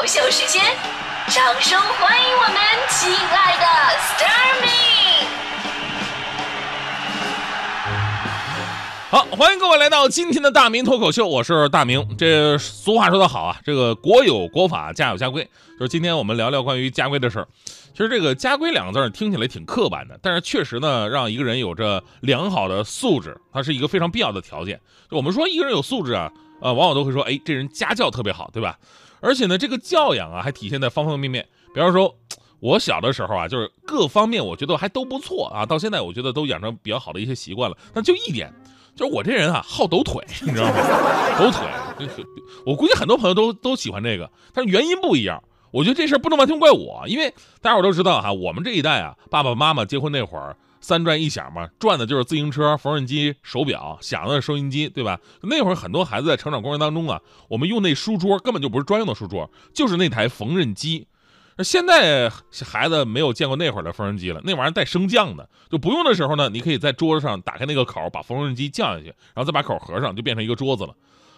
明脱口秀时间，掌声欢迎我们亲爱的 Starmi。好，欢迎各位来到今天的大明脱口秀，我是大明。这俗话说得好啊，这个国有国法，家有家规。就是今天我们聊聊关于家规的事儿。其实这个家规两个字听起来挺刻板的，但是确实呢，让一个人有着良好的素质，它是一个非常必要的条件。就我们说一个人有素质啊，呃，往往都会说，哎，这人家教特别好，对吧？而且呢，这个教养啊，还体现在方方面面。比方说，我小的时候啊，就是各方面我觉得还都不错啊，到现在我觉得都养成比较好的一些习惯了。但就一点，就是我这人啊，好抖腿，你知道吗？抖腿，我估计很多朋友都都喜欢这个，但是原因不一样。我觉得这事儿不能完全怪我，因为大家伙都知道哈，我们这一代啊，爸爸妈妈结婚那会儿，三转一响嘛，转的就是自行车、缝纫机、手表，响的是收音机，对吧？那会儿很多孩子在成长过程当中啊，我们用那书桌根本就不是专用的书桌，就是那台缝纫机。现在孩子没有见过那会儿的缝纫机了，那玩意儿带升降的，就不用的时候呢，你可以在桌子上打开那个口，把缝纫机降下去，然后再把口合上，就变成一个桌子了。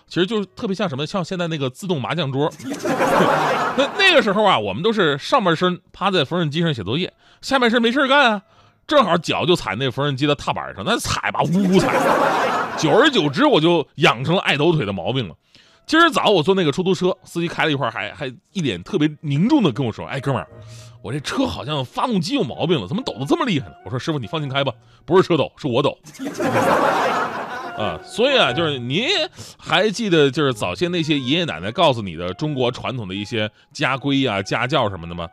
其实就是特别像什么，像现在那个自动麻将桌。那那个时候啊，我们都是上半身趴在缝纫机上写作业，下半身没事干啊，正好脚就踩那缝纫机的踏板上，那踩吧，呜呜踩。久而久之，我就养成了爱抖腿的毛病了。今儿早我坐那个出租车，司机开了一会儿，还还一脸特别凝重的跟我说：“哎，哥们儿，我这车好像发动机有毛病了，怎么抖得这么厉害呢？”我说：“师傅，你放心开吧，不是车抖，是我抖。”啊，所以啊，就是您还记得就是早些那些爷爷奶奶告诉你的中国传统的一些家规啊、家教什么的吗？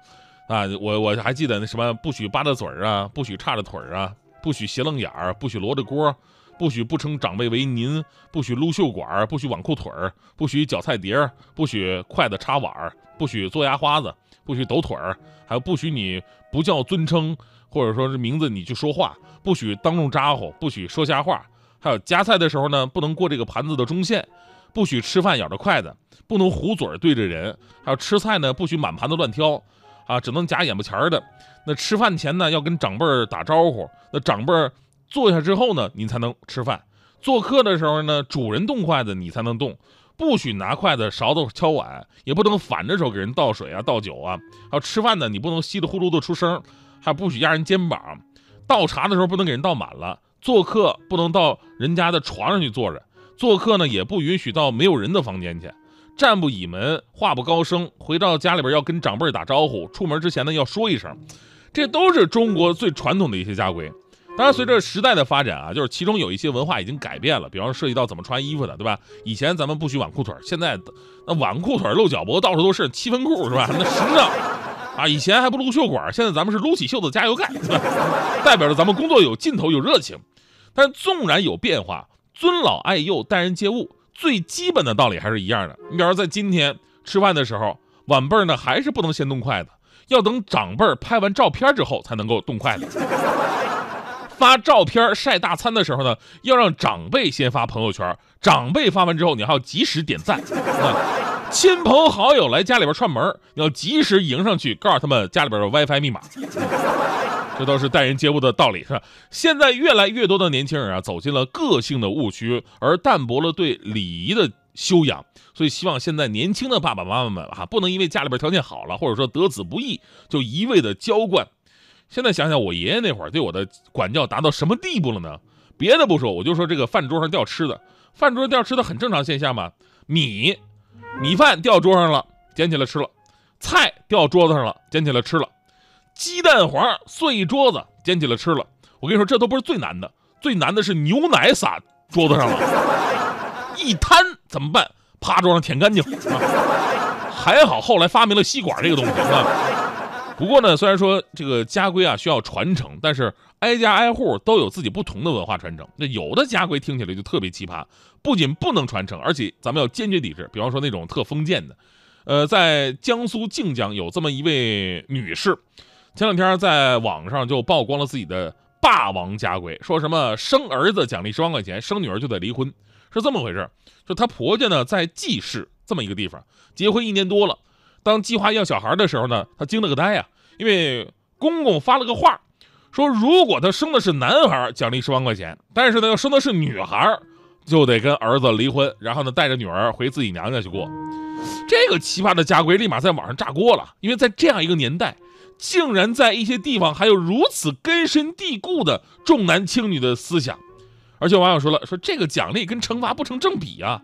啊，我我还记得那什么，不许扒着嘴儿啊，不许叉着腿儿啊，不许斜楞眼儿，不许罗着锅，不许不称长辈为您，不许撸袖管儿，不许挽裤腿儿，不许搅菜碟儿，不许筷子插碗儿，不许做牙花子，不许抖腿儿，还有不许你不叫尊称或者说是名字你去说话，不许当众咋呼，不许说瞎话。还有夹菜的时候呢，不能过这个盘子的中线，不许吃饭咬着筷子，不能糊嘴对着人。还有吃菜呢，不许满盘子乱挑，啊，只能夹眼巴前的。那吃饭前呢，要跟长辈儿打招呼。那长辈儿坐下之后呢，您才能吃饭。做客的时候呢，主人动筷子，你才能动。不许拿筷子、勺子敲碗，也不能反着手给人倒水啊、倒酒啊。还有吃饭呢，你不能稀里呼噜的出声。还不许压人肩膀。倒茶的时候不能给人倒满了。做客不能到人家的床上去坐着，做客呢也不允许到没有人的房间去，站不倚门，话不高声，回到家里边要跟长辈打招呼，出门之前呢要说一声，这都是中国最传统的一些家规。当然，随着时代的发展啊，就是其中有一些文化已经改变了，比方涉及到怎么穿衣服的，对吧？以前咱们不许挽裤腿，现在那挽裤腿露脚脖到处都是七分裤，是吧？那时尚。啊，以前还不撸袖管，现在咱们是撸起袖子加油干，代表着咱们工作有劲头、有热情。但纵然有变化，尊老爱幼、待人接物，最基本的道理还是一样的。你比如说，在今天吃饭的时候，晚辈呢还是不能先动筷子，要等长辈拍完照片之后才能够动筷子。发照片晒大餐的时候呢，要让长辈先发朋友圈，长辈发完之后，你还要及时点赞。亲朋好友来家里边串门，要及时迎上去，告诉他们家里边的 WiFi 密码。这都是待人接物的道理，是吧？现在越来越多的年轻人啊，走进了个性的误区，而淡薄了对礼仪的修养。所以，希望现在年轻的爸爸妈妈们哈，不能因为家里边条件好了，或者说得子不易，就一味的娇惯。现在想想，我爷爷那会儿对我的管教达到什么地步了呢？别的不说，我就说这个饭桌上掉吃的，饭桌上掉吃的很正常现象嘛，米。米饭掉桌上了，捡起来吃了；菜掉桌子上了，捡起来吃了；鸡蛋黄碎一桌子，捡起来吃了。我跟你说，这都不是最难的，最难的是牛奶洒桌子上了，一摊怎么办？趴桌上舔干净。还好后来发明了吸管这个东西啊。不过呢，虽然说这个家规啊需要传承，但是挨家挨户都有自己不同的文化传承。那有的家规听起来就特别奇葩，不仅不能传承，而且咱们要坚决抵制。比方说那种特封建的，呃，在江苏靖江有这么一位女士，前两天在网上就曝光了自己的霸王家规，说什么生儿子奖励十万块钱，生女儿就得离婚，是这么回事。就她婆家呢在济市这么一个地方，结婚一年多了。当计划要小孩的时候呢，他惊了个呆呀，因为公公发了个话，说如果他生的是男孩，奖励十万块钱；但是呢，要生的是女孩，就得跟儿子离婚，然后呢带着女儿回自己娘家去过。这个奇葩的家规立马在网上炸锅了，因为在这样一个年代，竟然在一些地方还有如此根深蒂固的重男轻女的思想。而且网友说了，说这个奖励跟惩罚不成正比啊！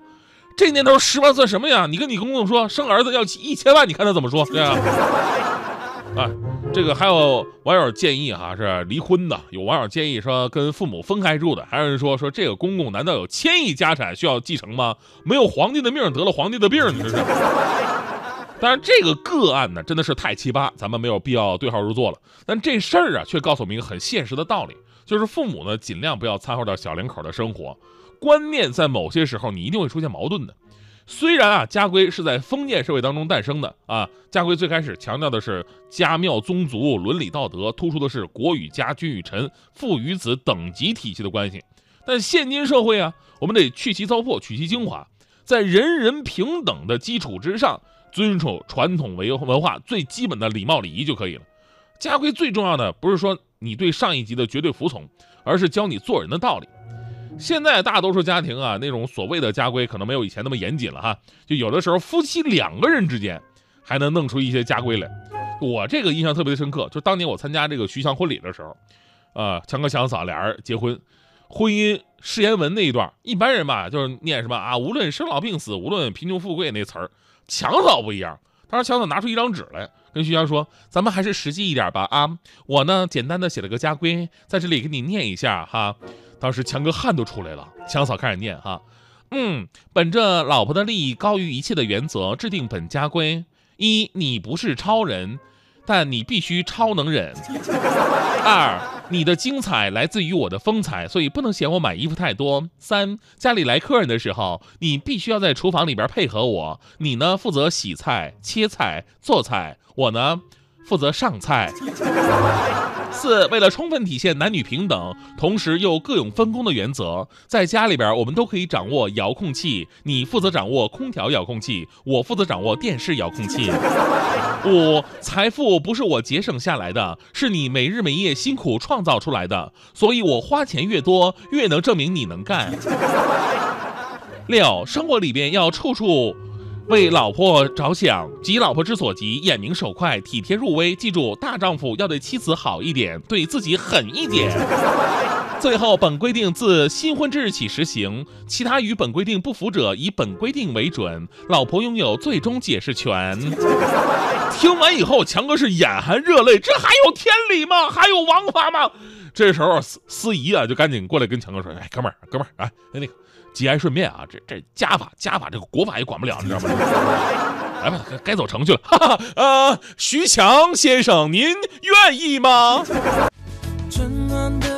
这年头十万算什么呀？你跟你公公说生儿子要一千万，你看他怎么说？对啊，啊，这个还有网友建议哈是离婚的，有网友建议说跟父母分开住的，还有人说说这个公公难道有千亿家产需要继承吗？没有皇帝的命得了皇帝的病，你这是。当然，这个个案呢真的是太奇葩，咱们没有必要对号入座了。但这事儿啊，却告诉我们一个很现实的道理，就是父母呢尽量不要掺和到小两口的生活。观念在某些时候你一定会出现矛盾的。虽然啊，家规是在封建社会当中诞生的啊，家规最开始强调的是家庙宗族伦理道德，突出的是国与家、君与臣、父与子等级体系的关系。但现今社会啊，我们得去其糟粕，取其精华，在人人平等的基础之上。遵守传统文文化最基本的礼貌礼仪就可以了。家规最重要的不是说你对上一级的绝对服从，而是教你做人的道理。现在大多数家庭啊，那种所谓的家规可能没有以前那么严谨了哈。就有的时候夫妻两个人之间还能弄出一些家规来。我这个印象特别的深刻，就当年我参加这个徐翔婚礼的时候，啊，强哥强嫂俩人结婚，婚姻誓言文那一段，一般人吧就是念什么啊，无论生老病死，无论贫穷富贵那词儿。强嫂不一样，他说强嫂拿出一张纸来，跟徐翔说：“咱们还是实际一点吧啊！我呢，简单的写了个家规，在这里给你念一下哈。”当时强哥汗都出来了。强嫂开始念哈，嗯，本着老婆的利益高于一切的原则，制定本家规：一，你不是超人。但你必须超能忍。二，你的精彩来自于我的风采，所以不能嫌我买衣服太多。三，家里来客人的时候，你必须要在厨房里边配合我。你呢，负责洗菜、切菜、做菜，我呢，负责上菜。四，为了充分体现男女平等，同时又各有分工的原则，在家里边我们都可以掌握遥控器，你负责掌握空调遥控器，我负责掌握电视遥控器。五，财富不是我节省下来的，是你每日每夜辛苦创造出来的，所以我花钱越多，越能证明你能干。六，生活里边要处处。为老婆着想，急老婆之所急，眼明手快，体贴入微。记住，大丈夫要对妻子好一点，对自己狠一点。最后，本规定自新婚之日起实行，其他与本规定不符者，以本规定为准。老婆拥有最终解释权。听完以后，强哥是眼含热泪，这还有天理吗？还有王法吗？这时候，司司仪啊，就赶紧过来跟强哥说：“哎，哥们儿，哥们儿，哎，那个。”节哀顺变啊，这这家法家法，这个国法也管不了，你知道吗？来吧，该走程序了。哈哈，呃，徐强先生，您愿意吗？的